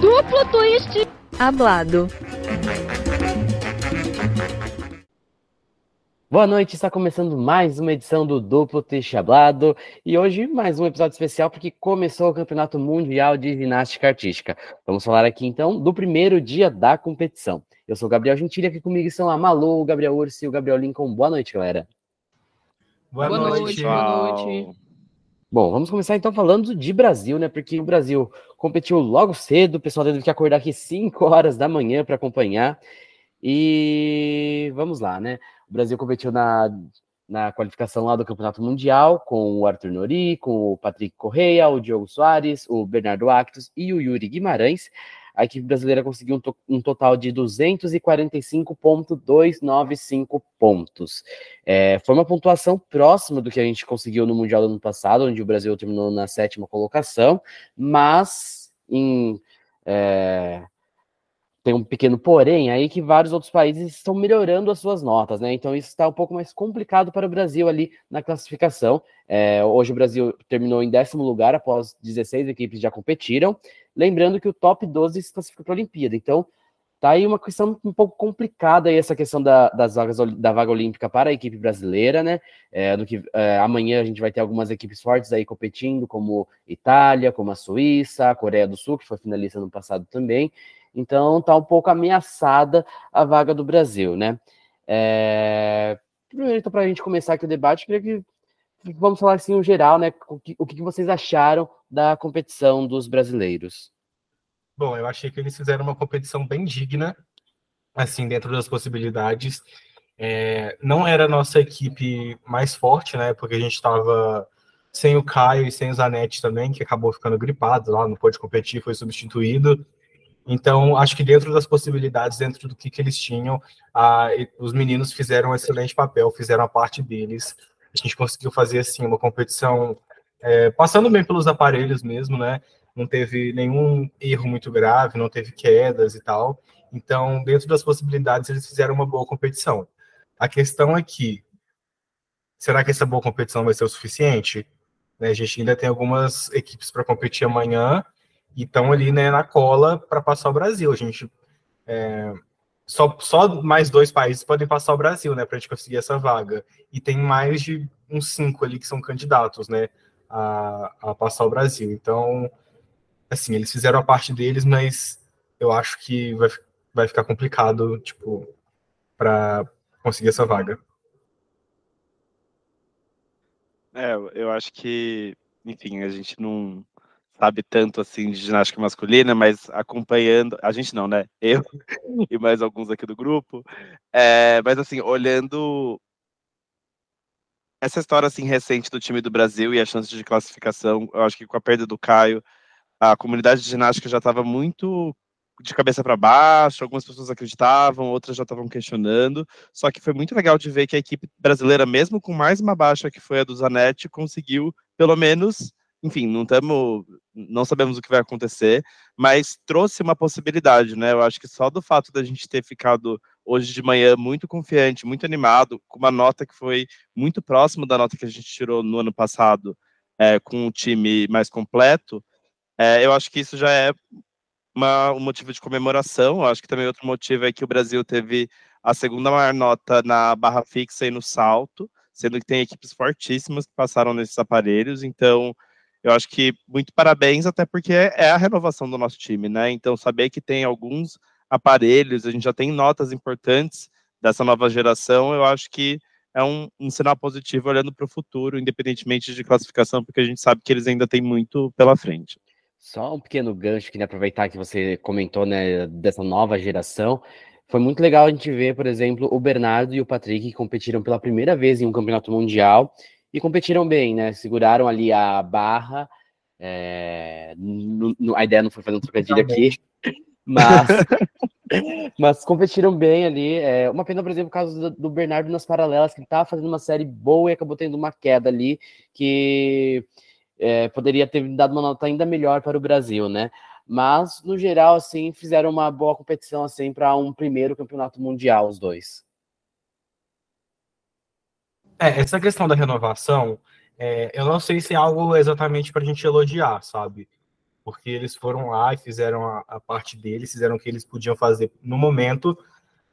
Duplo twist hablado. Boa noite, está começando mais uma edição do Duplo Twist Hablado e hoje mais um episódio especial porque começou o Campeonato Mundial de Ginástica Artística. Vamos falar aqui então do primeiro dia da competição. Eu sou o Gabriel Gentili, aqui comigo estão a Malu, o Gabriel Urso e o Gabriel Lincoln. Boa noite, galera. Boa, boa noite, noite boa noite. Bom, vamos começar então falando de Brasil, né? Porque o Brasil competiu logo cedo, o pessoal teve que acordar aqui 5 horas da manhã para acompanhar. E vamos lá, né? O Brasil competiu na, na qualificação lá do Campeonato Mundial com o Arthur Nori, com o Patrick Correia, o Diogo Soares, o Bernardo Actos e o Yuri Guimarães. A equipe brasileira conseguiu um, to um total de 245,295 pontos. É, foi uma pontuação próxima do que a gente conseguiu no Mundial do ano passado, onde o Brasil terminou na sétima colocação, mas em. É, tem um pequeno porém aí que vários outros países estão melhorando as suas notas, né? Então isso está um pouco mais complicado para o Brasil ali na classificação. É, hoje o Brasil terminou em décimo lugar após 16 equipes já competiram. Lembrando que o top 12 se classificou para a Olimpíada. Então tá aí uma questão um pouco complicada aí essa questão da, das vagas da vaga olímpica para a equipe brasileira, né? É, do que é, amanhã a gente vai ter algumas equipes fortes aí competindo, como Itália, como a Suíça, a Coreia do Sul, que foi finalista no passado também. Então está um pouco ameaçada a vaga do Brasil, né? É... Primeiro, então, para a gente começar aqui o debate, queria que vamos falar assim, o geral, né? O que, o que vocês acharam da competição dos brasileiros? Bom, eu achei que eles fizeram uma competição bem digna, assim, dentro das possibilidades. É, não era a nossa equipe mais forte, né? Porque a gente estava sem o Caio e sem o Zanetti também, que acabou ficando gripado lá, não pôde competir, foi substituído. Então, acho que dentro das possibilidades, dentro do que, que eles tinham, os meninos fizeram um excelente papel, fizeram a parte deles. A gente conseguiu fazer, assim, uma competição é, passando bem pelos aparelhos mesmo, né? Não teve nenhum erro muito grave, não teve quedas e tal. Então, dentro das possibilidades, eles fizeram uma boa competição. A questão é que, será que essa boa competição vai ser o suficiente? Né, a gente ainda tem algumas equipes para competir amanhã, e estão ali né, na cola para passar o Brasil. A gente é, só, só mais dois países podem passar o Brasil, né, para a gente conseguir essa vaga. E tem mais de uns cinco ali que são candidatos, né, a, a passar o Brasil. Então, assim, eles fizeram a parte deles, mas eu acho que vai, vai ficar complicado, tipo, para conseguir essa vaga. É, eu acho que, enfim, a gente não, sabe tanto assim de ginástica masculina, mas acompanhando, a gente não, né? Eu e mais alguns aqui do grupo. É, mas assim, olhando essa história assim recente do time do Brasil e a chance de classificação, eu acho que com a perda do Caio, a comunidade de ginástica já estava muito de cabeça para baixo, algumas pessoas acreditavam, outras já estavam questionando, só que foi muito legal de ver que a equipe brasileira, mesmo com mais uma baixa que foi a do Zanetti, conseguiu pelo menos enfim, não estamos, não sabemos o que vai acontecer, mas trouxe uma possibilidade, né? Eu acho que só do fato da gente ter ficado hoje de manhã muito confiante, muito animado, com uma nota que foi muito próxima da nota que a gente tirou no ano passado, é, com um time mais completo, é, eu acho que isso já é uma, um motivo de comemoração. Eu acho que também outro motivo é que o Brasil teve a segunda maior nota na barra fixa e no salto, sendo que tem equipes fortíssimas que passaram nesses aparelhos, então eu acho que muito parabéns, até porque é a renovação do nosso time, né? Então, saber que tem alguns aparelhos, a gente já tem notas importantes dessa nova geração, eu acho que é um, um sinal positivo olhando para o futuro, independentemente de classificação, porque a gente sabe que eles ainda têm muito pela frente. Só um pequeno gancho que aproveitar que você comentou, né, dessa nova geração. Foi muito legal a gente ver, por exemplo, o Bernardo e o Patrick que competiram pela primeira vez em um campeonato mundial e competiram bem, né? Seguraram ali a barra. É... No, no, a ideia não foi fazer um trocadilho aqui, mas, mas competiram bem ali. É, uma pena, por exemplo, o caso do, do Bernardo nas paralelas, que estava fazendo uma série boa e acabou tendo uma queda ali, que é, poderia ter dado uma nota ainda melhor para o Brasil, né? Mas, no geral, assim, fizeram uma boa competição assim para um primeiro campeonato mundial, os dois. É, essa questão da renovação, é, eu não sei se é algo exatamente para a gente elogiar, sabe? Porque eles foram lá e fizeram a, a parte deles, fizeram o que eles podiam fazer no momento,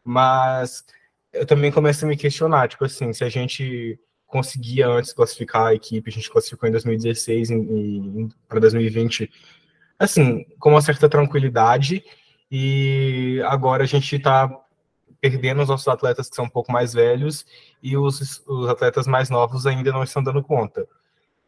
mas eu também começo a me questionar, tipo assim, se a gente conseguia antes classificar a equipe, a gente classificou em 2016 para 2020, assim, com uma certa tranquilidade, e agora a gente está perdendo os nossos atletas que são um pouco mais velhos e os, os atletas mais novos ainda não estão dando conta.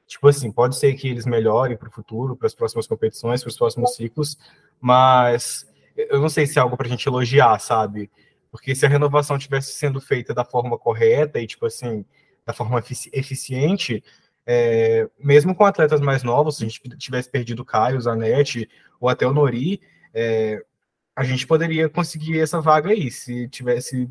Tipo assim, pode ser que eles melhorem para o futuro, para as próximas competições, para os próximos ciclos, mas eu não sei se é algo para a gente elogiar, sabe? Porque se a renovação tivesse sendo feita da forma correta e, tipo assim, da forma eficiente, é, mesmo com atletas mais novos, se a gente tivesse perdido o Caio, o Zanetti ou até o Nori, é, a gente poderia conseguir essa vaga aí, se tivesse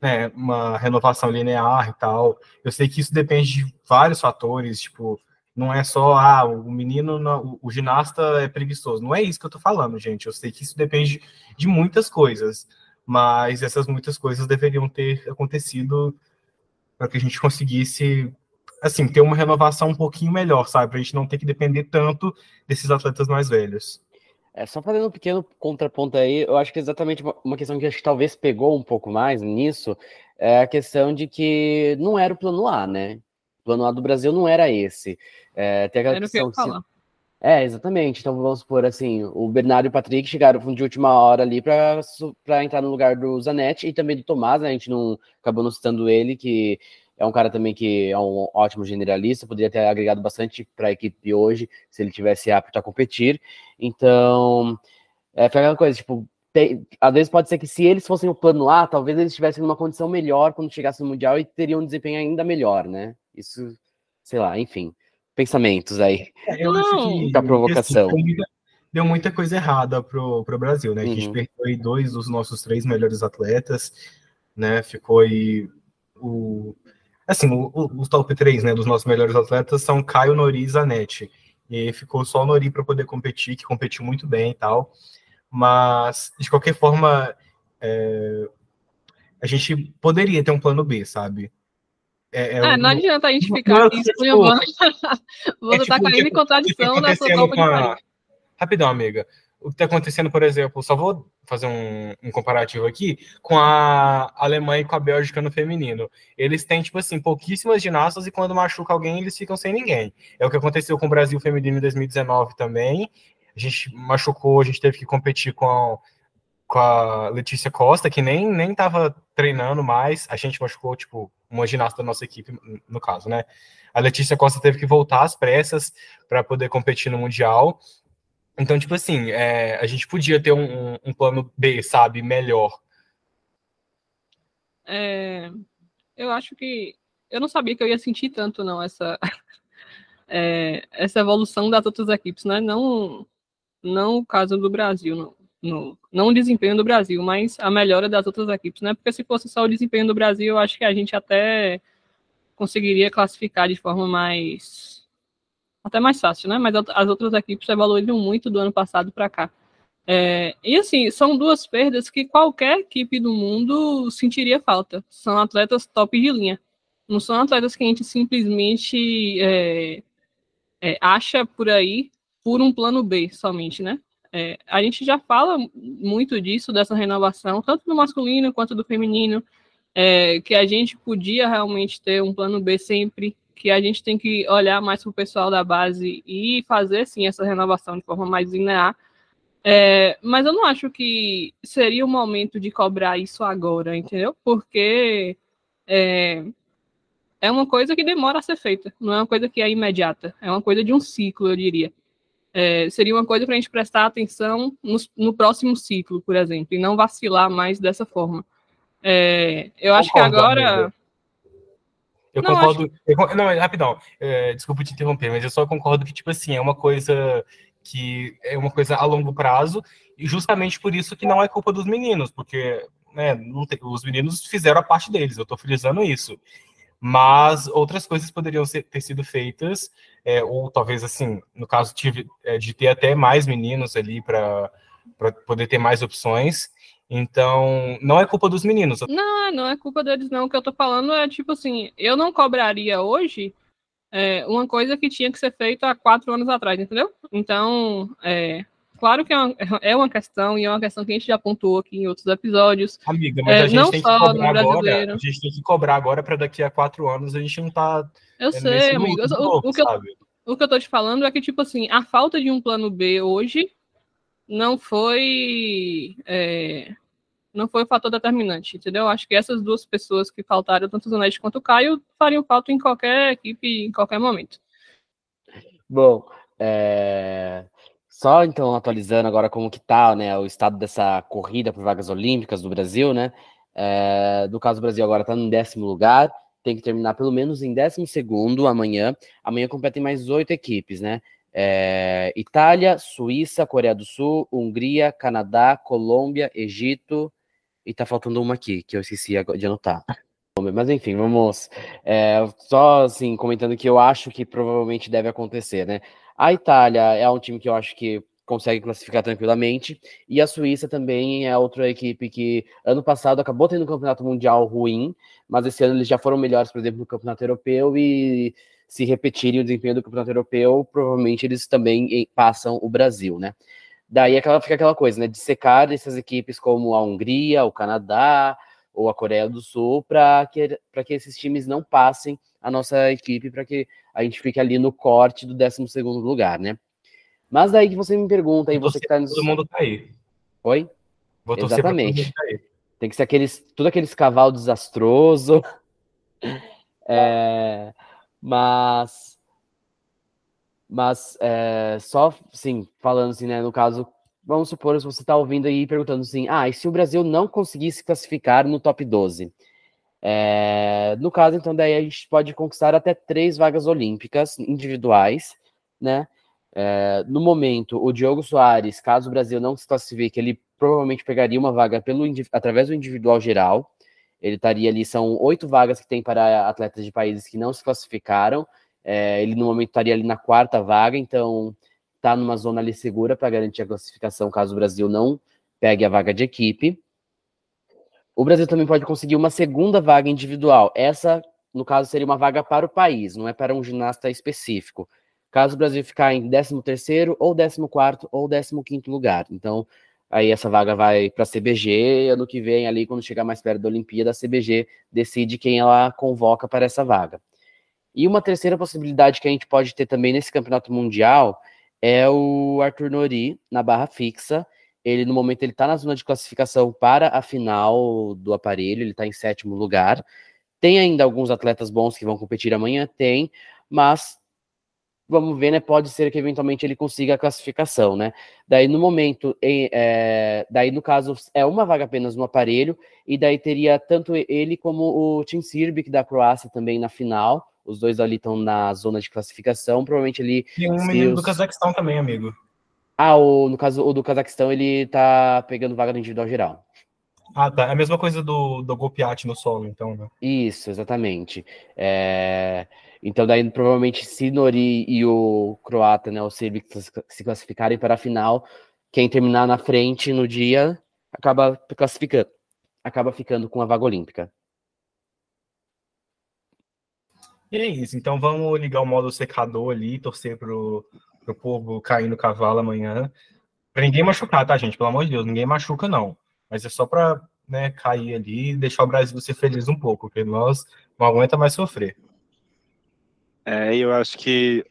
né, uma renovação linear e tal. Eu sei que isso depende de vários fatores, tipo, não é só, ah, o menino, o, ginasta é preguiçoso. Não é isso que eu tô falando, gente. Eu sei que isso depende de muitas coisas mas essas muitas coisas deveriam ter acontecido para que a gente conseguisse assim ter uma renovação um pouquinho melhor, sabe, para a gente não ter que depender tanto desses atletas mais velhos. É, só fazendo um pequeno contraponto aí, eu acho que exatamente uma questão que acho que talvez pegou um pouco mais nisso é a questão de que não era o plano A, né? O plano A do Brasil não era esse. É, tem aquela era questão que, se, é, exatamente. Então vamos supor assim, o Bernardo e o Patrick chegaram de última hora ali para entrar no lugar do Zanetti e também do Tomás, né? A gente não acabou não citando ele, que é um cara também que é um ótimo generalista, poderia ter agregado bastante para a equipe hoje, se ele tivesse apto a competir. Então, é foi aquela coisa, tipo, tem, às vezes pode ser que se eles fossem o plano A, talvez eles estivessem numa condição melhor quando chegasse no Mundial e teriam um desempenho ainda melhor, né? Isso, sei lá, enfim pensamentos aí. É, eu acho que da provocação. Assim, deu muita coisa errada pro, pro Brasil, né? Uhum. a gente uhum. perdeu aí dois dos nossos três melhores atletas, né? Ficou aí o. Assim, o, o, os top 3 né, dos nossos melhores atletas são Caio, Nori e Zanetti. E ficou só o Nori para poder competir, que competiu muito bem e tal. Mas, de qualquer forma, é, a gente poderia ter um plano B, sabe? É, é ah, não adianta a gente ficar aqui explicando. Você está tipo, caindo em contradição da sua Copa a... Rapidão, amiga. O que está acontecendo, por exemplo, só vou fazer um, um, comparativo aqui com a Alemanha e com a Bélgica no feminino. Eles têm, tipo assim, pouquíssimas ginastas e quando machuca alguém, eles ficam sem ninguém. É o que aconteceu com o Brasil feminino em 2019 também. A gente machucou, a gente teve que competir com com a Letícia Costa, que nem, nem tava treinando mais. A gente machucou, tipo, uma ginasta da nossa equipe, no caso, né? A Letícia Costa teve que voltar às pressas para poder competir no Mundial. Então, tipo assim, é, a gente podia ter um, um, plano B, sabe, melhor. É, eu acho que. Eu não sabia que eu ia sentir tanto, não, essa, é, essa evolução das outras equipes, né? Não, não o caso do Brasil, não não o desempenho do Brasil, mas a melhora das outras equipes, né? Porque se fosse só o desempenho do Brasil, eu acho que a gente até conseguiria classificar de forma mais até mais fácil, né? Mas as outras equipes evoluíram muito do ano passado para cá. É, e assim, são duas perdas que qualquer equipe do mundo sentiria falta. São atletas top de linha. Não são atletas que a gente simplesmente é, é, acha por aí por um plano B somente, né? É, a gente já fala muito disso, dessa renovação, tanto do masculino quanto do feminino, é, que a gente podia realmente ter um plano B sempre, que a gente tem que olhar mais para o pessoal da base e fazer, sim, essa renovação de forma mais linear. É, mas eu não acho que seria o momento de cobrar isso agora, entendeu? Porque é, é uma coisa que demora a ser feita, não é uma coisa que é imediata, é uma coisa de um ciclo, eu diria é, seria uma coisa para a gente prestar atenção no, no, próximo ciclo, por exemplo, e não vacilar mais dessa forma. É, eu concordo, acho que agora. Amigo. Eu não, concordo. Acho... Eu, não, rapidão, é, desculpa te interromper, mas eu só concordo que, tipo assim, é uma coisa que é uma coisa a longo prazo, e justamente por isso que não é culpa dos meninos, porque né, tem, os meninos fizeram a parte deles, eu estou frisando isso mas outras coisas poderiam ser, ter sido feitas, é, ou talvez assim, no caso tive, é, de ter até mais meninos ali para poder ter mais opções. Então, não é culpa dos meninos. Não, não é culpa deles, não. O que eu tô falando é tipo assim, eu não cobraria hoje é, uma coisa que tinha que ser feita há quatro anos atrás, entendeu? Então, é, claro que é uma, é uma, questão, e é uma questão que a gente já pontuou aqui em outros episódios. Amiga, mas é, a gente tem que cobrar agora. A gente tem que cobrar agora para daqui a quatro anos a gente não tá. Eu sei, amigo. o, o, que eu, o que eu tô te falando é que, tipo assim, a falta de um plano B hoje não foi. É, não foi o fator determinante, entendeu? Acho que essas duas pessoas que faltaram, tanto o quanto o Caio, fariam falta em qualquer equipe, em qualquer momento. Bom, é... só então atualizando agora como que tá, né, o estado dessa corrida por vagas olímpicas do Brasil, né? É... No caso do Brasil agora está em décimo lugar, tem que terminar pelo menos em décimo segundo amanhã. Amanhã competem mais oito equipes, né? É... Itália, Suíça, Coreia do Sul, Hungria, Canadá, Colômbia, Egito, e tá faltando uma aqui, que eu esqueci de anotar. Mas enfim, vamos. É, só assim, comentando que eu acho que provavelmente deve acontecer, né? A Itália é um time que eu acho que consegue classificar tranquilamente. E a Suíça também é outra equipe que ano passado acabou tendo um campeonato mundial ruim, mas esse ano eles já foram melhores, por exemplo, no campeonato europeu e se repetirem o desempenho do campeonato europeu, provavelmente eles também passam o Brasil, né? Daí aquela, fica aquela coisa, né, de secar essas equipes como a Hungria, o Canadá ou a Coreia do Sul, para que, que esses times não passem a nossa equipe, para que a gente fique ali no corte do 12 segundo lugar, né? Mas daí que você me pergunta, aí você que tá nos... Todo mundo cair. Oi? Vou Exatamente. Tem que ser aqueles, tudo aqueles cavalos desastroso. É, mas mas é, só, sim, falando assim, né, no caso, vamos supor, se você está ouvindo aí perguntando assim, ah, e se o Brasil não conseguisse classificar no top 12? É, no caso, então, daí a gente pode conquistar até três vagas olímpicas individuais, né? É, no momento, o Diogo Soares, caso o Brasil não se classifique, ele provavelmente pegaria uma vaga pelo, através do individual geral. Ele estaria ali, são oito vagas que tem para atletas de países que não se classificaram. É, ele no momento estaria ali na quarta vaga, então está numa zona ali segura para garantir a classificação caso o Brasil não pegue a vaga de equipe. O Brasil também pode conseguir uma segunda vaga individual. Essa, no caso, seria uma vaga para o país, não é para um ginasta específico. Caso o Brasil ficar em 13º ou 14º ou 15º lugar. Então, aí essa vaga vai para a CBG, ano que vem ali, quando chegar mais perto da Olimpíada, a CBG decide quem ela convoca para essa vaga. E uma terceira possibilidade que a gente pode ter também nesse campeonato mundial é o Arthur Nori na barra fixa. Ele, no momento, ele está na zona de classificação para a final do aparelho, ele está em sétimo lugar. Tem ainda alguns atletas bons que vão competir amanhã? Tem, mas vamos ver, né? Pode ser que eventualmente ele consiga a classificação, né? Daí no momento, é, daí no caso é uma vaga apenas no aparelho, e daí teria tanto ele como o Tim Sirbic da Croácia também na final. Os dois ali estão na zona de classificação. Provavelmente ele. E um menino os... do Cazaquistão também, amigo. Ah, o, no caso, o do Cazaquistão, ele tá pegando vaga no individual geral. Ah, tá. É a mesma coisa do, do Gopiat no solo, então, né? Isso, exatamente. É... Então, daí, provavelmente, se Nori e o croata, né, o Sirbic, se classificarem para a final, quem terminar na frente no dia acaba classificando, acaba ficando com a vaga olímpica. E é isso. Então vamos ligar o modo secador ali, torcer pro, pro povo cair no cavalo amanhã. Pra ninguém machucar, tá, gente? Pelo amor de Deus, ninguém machuca, não. Mas é só pra né, cair ali e deixar o Brasil ser feliz um pouco, porque nós não aguenta mais sofrer. É, eu acho que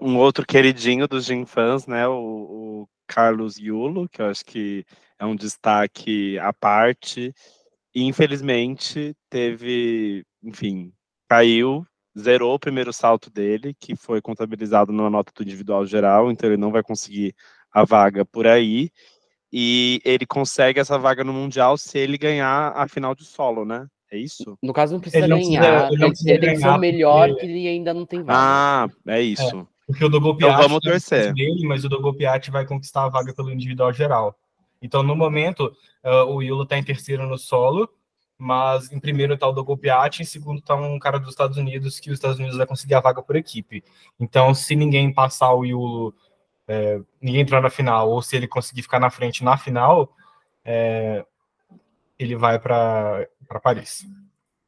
um outro queridinho dos fãs, né, o, o Carlos Yulo, que eu acho que é um destaque à parte. Infelizmente, teve, enfim, caiu zerou o primeiro salto dele, que foi contabilizado na nota do individual geral, então ele não vai conseguir a vaga por aí. E ele consegue essa vaga no Mundial se ele ganhar a final de solo, né? É isso? No caso, não precisa ele ganhar. Não precisa, ele, não precisa ele tem que ser o melhor porque... que ele ainda não tem vaga. Ah, é isso. É, porque o Dogopiat então vamos torcer. Dele, mas o Dogopiat vai conquistar a vaga pelo individual geral. Então, no momento, uh, o Yulo está em terceiro no solo, mas em primeiro está o Dogo Piatti, em segundo está um cara dos Estados Unidos, que os Estados Unidos vai conseguir a vaga por equipe. Então, se ninguém passar o Yulo, é, ninguém entrar na final, ou se ele conseguir ficar na frente na final, é, ele vai para Paris.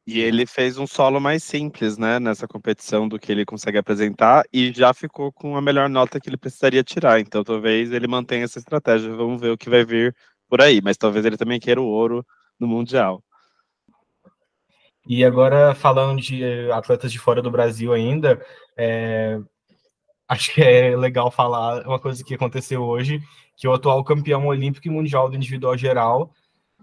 E ele fez um solo mais simples, né, nessa competição do que ele consegue apresentar e já ficou com a melhor nota que ele precisaria tirar. Então, talvez ele mantenha essa estratégia. Vamos ver o que vai vir por aí. Mas talvez ele também queira o ouro no Mundial. E agora, falando de atletas de fora do Brasil ainda, é, acho que é legal falar uma coisa que aconteceu hoje, que o atual campeão olímpico e mundial do individual geral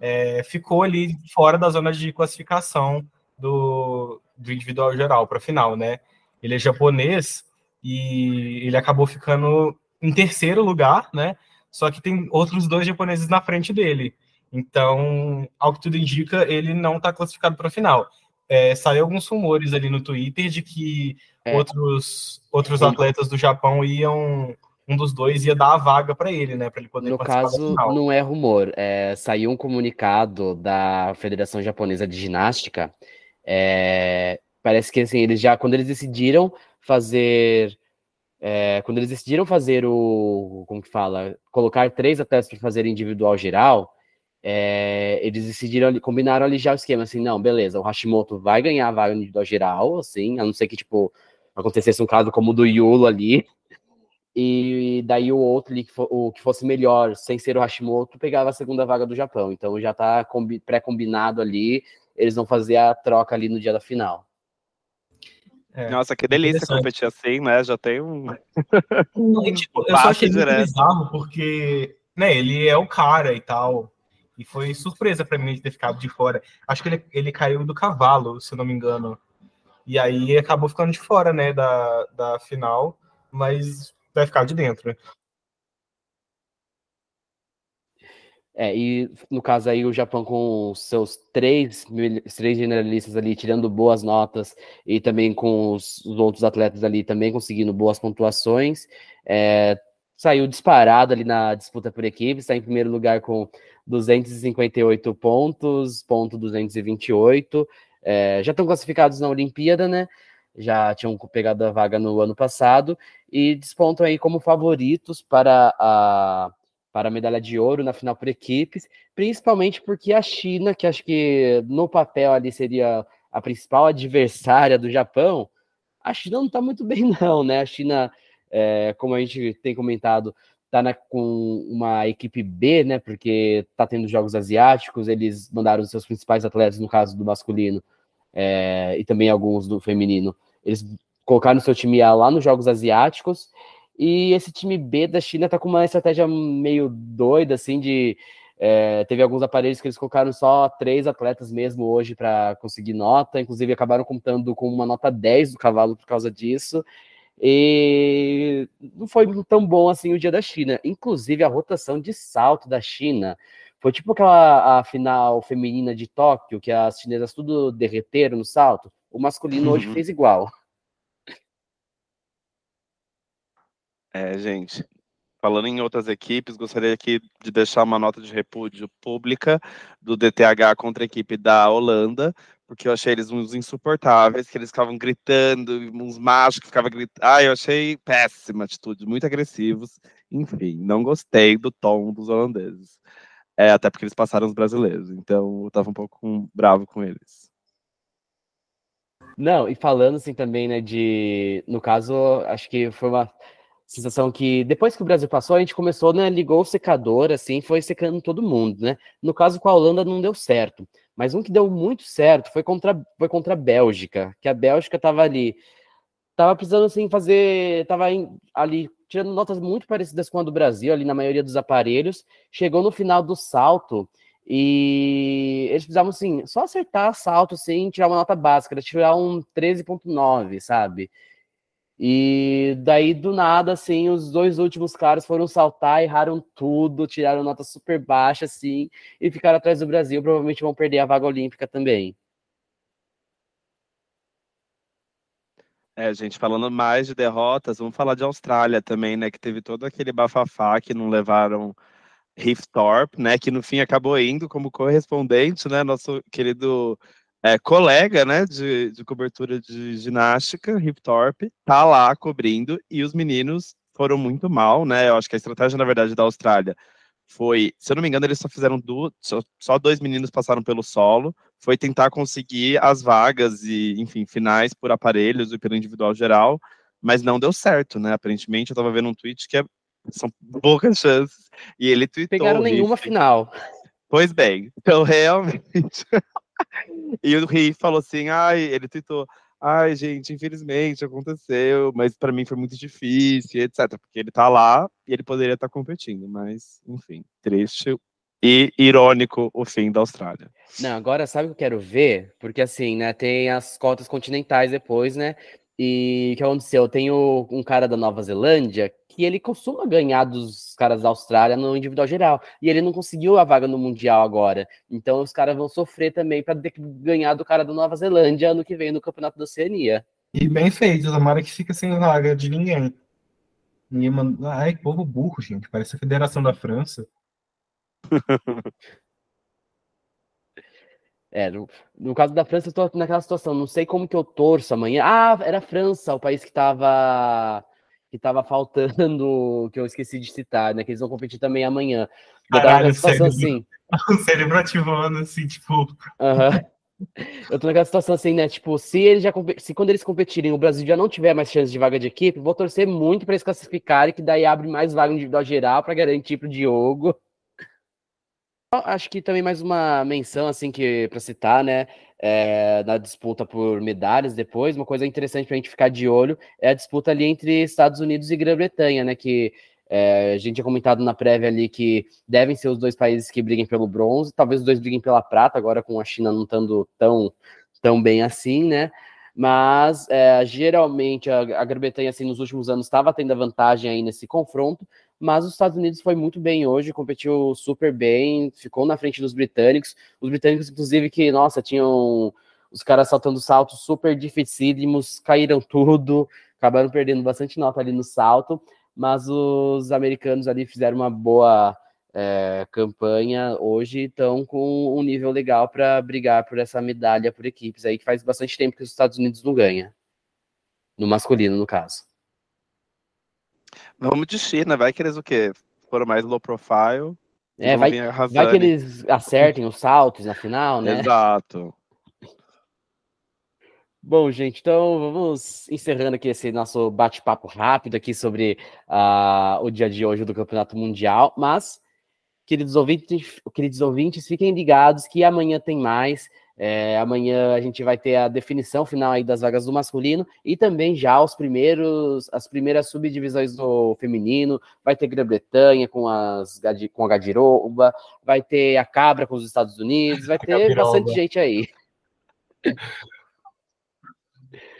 é, ficou ali fora da zona de classificação do, do individual geral para a final, né? Ele é japonês e ele acabou ficando em terceiro lugar, né? Só que tem outros dois japoneses na frente dele. Então, ao que tudo indica, ele não está classificado para a final. É, saiu alguns rumores ali no Twitter de que é. outros, outros atletas do Japão iam um dos dois ia dar a vaga para ele, né? Para ele poder No caso, não é rumor. É, saiu um comunicado da Federação Japonesa de Ginástica. É, parece que assim, eles já, quando eles decidiram fazer. É, quando eles decidiram fazer o. Como que fala? Colocar três atletas para fazer individual geral, é, eles decidiram, combinaram ali já o esquema, assim, não, beleza, o Hashimoto vai ganhar a vaga no individual geral, assim, a não ser que, tipo, acontecesse um caso como o do Yulo ali, e daí o outro ali, que, for, o, que fosse melhor, sem ser o Hashimoto, pegava a segunda vaga do Japão. Então já tá pré-combinado ali, eles vão fazer a troca ali no dia da final. É, Nossa, que delícia competir assim, né? Já tem um. e, tipo, eu só achei muito bizarro, porque né, ele é o cara e tal. E foi surpresa para mim de ter ficado de fora. Acho que ele, ele caiu do cavalo, se não me engano. E aí acabou ficando de fora, né, da, da final. Mas vai ficar de dentro. É, e no caso aí o Japão com seus três, três generalistas ali tirando boas notas e também com os, os outros atletas ali também conseguindo boas pontuações, é, saiu disparado ali na disputa por equipe, está em primeiro lugar com 258 pontos, ponto 228, é, já estão classificados na Olimpíada, né? já tinham pegado a vaga no ano passado e despontam aí como favoritos para a, para a medalha de ouro na final por equipes, principalmente porque a China, que acho que no papel ali seria a principal adversária do Japão, a China não está muito bem, não, né? A China, é, como a gente tem comentado, está com uma equipe B, né? Porque está tendo jogos asiáticos, eles mandaram os seus principais atletas, no caso do masculino, é, e também alguns do feminino, eles colocaram seu time A lá nos Jogos Asiáticos. E esse time B da China tá com uma estratégia meio doida, assim, de. É, teve alguns aparelhos que eles colocaram só três atletas mesmo hoje para conseguir nota, inclusive acabaram contando com uma nota 10 do cavalo por causa disso. E não foi tão bom assim o dia da China. Inclusive a rotação de salto da China foi tipo aquela a final feminina de Tóquio, que as chinesas tudo derreteram no salto. O masculino hoje uhum. fez igual. É, gente. Falando em outras equipes, gostaria aqui de deixar uma nota de repúdio pública do DTH contra a equipe da Holanda, porque eu achei eles uns insuportáveis, que eles ficavam gritando, uns machos que ficavam gritando. Ah, eu achei péssima atitude, muito agressivos. Enfim, não gostei do tom dos holandeses. É, até porque eles passaram os brasileiros, então eu tava um pouco bravo com eles. Não, e falando assim também, né, de. No caso, acho que foi uma sensação que depois que o Brasil passou, a gente começou, né, ligou o secador, assim, foi secando todo mundo, né? No caso com a Holanda não deu certo, mas um que deu muito certo foi contra, foi contra a Bélgica, que a Bélgica tava ali, tava precisando, assim, fazer, tava em, ali tirando notas muito parecidas com a do Brasil, ali na maioria dos aparelhos, chegou no final do salto e eles precisavam, assim, só acertar salto, assim, tirar uma nota básica, tirar um 13.9, sabe? E daí, do nada, assim, os dois últimos caras foram saltar, erraram tudo, tiraram nota super baixa, assim, e ficaram atrás do Brasil, provavelmente vão perder a vaga olímpica também. É, gente, falando mais de derrotas, vamos falar de Austrália também, né? Que teve todo aquele bafafá que não levaram Thorpe, né, que no fim acabou indo como correspondente, né, nosso querido é, colega, né, de, de, cobertura de ginástica, Thorpe, tá lá cobrindo e os meninos foram muito mal, né, eu acho que a estratégia, na verdade, da Austrália foi, se eu não me engano, eles só fizeram duas, só, só dois meninos passaram pelo solo, foi tentar conseguir as vagas e, enfim, finais por aparelhos e pelo individual geral, mas não deu certo, né? Aparentemente, eu estava vendo um tweet que é, são poucas chances, e ele tweetou... Pegaram nenhuma final. Pois bem, então realmente... e o Riff falou assim, ai, ele tweetou, ai, gente, infelizmente aconteceu, mas para mim foi muito difícil, etc. Porque ele tá lá e ele poderia estar competindo, mas, enfim, triste e irônico o fim da Austrália. Não, agora sabe o que eu quero ver? Porque assim, né, tem as cotas continentais depois, né? E o que aconteceu? Tem um cara da Nova Zelândia que ele costuma ganhar dos caras da Austrália no individual geral. E ele não conseguiu a vaga no Mundial agora. Então os caras vão sofrer também para ter que ganhar do cara da Nova Zelândia ano que vem no Campeonato da Oceania. E bem feito, tomara que fica sem vaga de ninguém. Ninguém manda... Ai, povo burro, gente. Parece a Federação da França. É, no, no, caso da França, eu tô naquela situação, não sei como que eu torço amanhã. Ah, era a França, o país que tava que tava faltando, que eu esqueci de citar, né? Que eles vão competir também amanhã. Caralho, situação cérebro, assim. O cérebro ativando, assim, tipo. Uhum. Eu tô naquela situação assim, né? Tipo, se eles já se quando eles competirem, o Brasil já não tiver mais chance de vaga de equipe, vou torcer muito para eles classificarem, que daí abre mais vaga individual geral para garantir pro Diogo. Acho que também mais uma menção, assim, que para citar, né, é, na disputa por medalhas depois, uma coisa interessante para a gente ficar de olho é a disputa ali entre Estados Unidos e Grã-Bretanha, né, que é, a gente tinha comentado na prévia ali que devem ser os dois países que briguem pelo bronze, talvez os dois briguem pela prata, agora com a China não estando tão, tão bem assim, né, mas é, geralmente a, a Grã-Bretanha, assim, nos últimos anos estava tendo a vantagem aí nesse confronto, mas os Estados Unidos foi muito bem hoje, competiu super bem, ficou na frente dos britânicos. Os britânicos, inclusive, que, nossa, tinham os caras saltando saltos super dificílimos, caíram tudo, acabaram perdendo bastante nota ali no salto, mas os americanos ali fizeram uma boa é, campanha hoje, estão com um nível legal para brigar por essa medalha por equipes aí, que faz bastante tempo que os Estados Unidos não ganha. No masculino, no caso. Vamos de China, vai que eles o quê? Foram mais low profile. É, vai, vai que eles acertem os saltos na final, né? Exato. Bom, gente, então vamos encerrando aqui esse nosso bate-papo rápido aqui sobre uh, o dia de hoje do Campeonato Mundial, mas, queridos ouvintes, queridos ouvintes, fiquem ligados que amanhã tem mais. É, amanhã a gente vai ter a definição final aí das vagas do masculino e também já os primeiros, as primeiras subdivisões do feminino. Vai ter Grã-Bretanha com, as, com a Gadiroba, vai ter a Cabra com os Estados Unidos, vai ter bastante gente aí.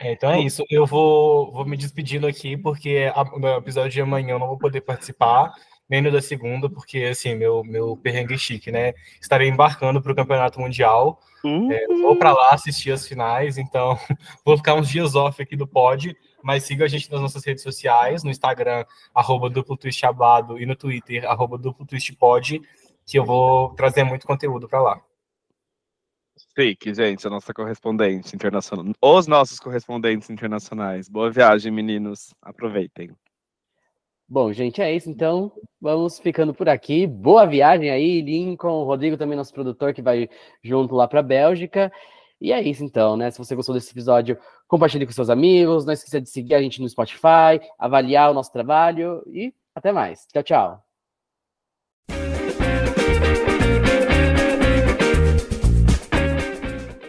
É, então é isso. Eu vou, vou me despedindo aqui, porque a, no episódio de amanhã eu não vou poder participar nem no da segunda, porque assim, meu, meu perrengue chique, né? Estarei embarcando para o Campeonato Mundial. Uhum. É, vou para lá assistir as finais, então vou ficar uns dias off aqui do pod, mas siga a gente nas nossas redes sociais, no Instagram, arroba duplo twist abado, e no Twitter, arroba duplo twist pod, que eu vou trazer muito conteúdo para lá. Fique, gente, a nossa correspondente internacional. Os nossos correspondentes internacionais. Boa viagem, meninos. Aproveitem. Bom, gente, é isso. Então, vamos ficando por aqui. Boa viagem aí, Lincoln, Rodrigo também, nosso produtor, que vai junto lá para a Bélgica. E é isso, então, né? Se você gostou desse episódio, compartilhe com seus amigos. Não esqueça de seguir a gente no Spotify, avaliar o nosso trabalho e até mais. Tchau, tchau.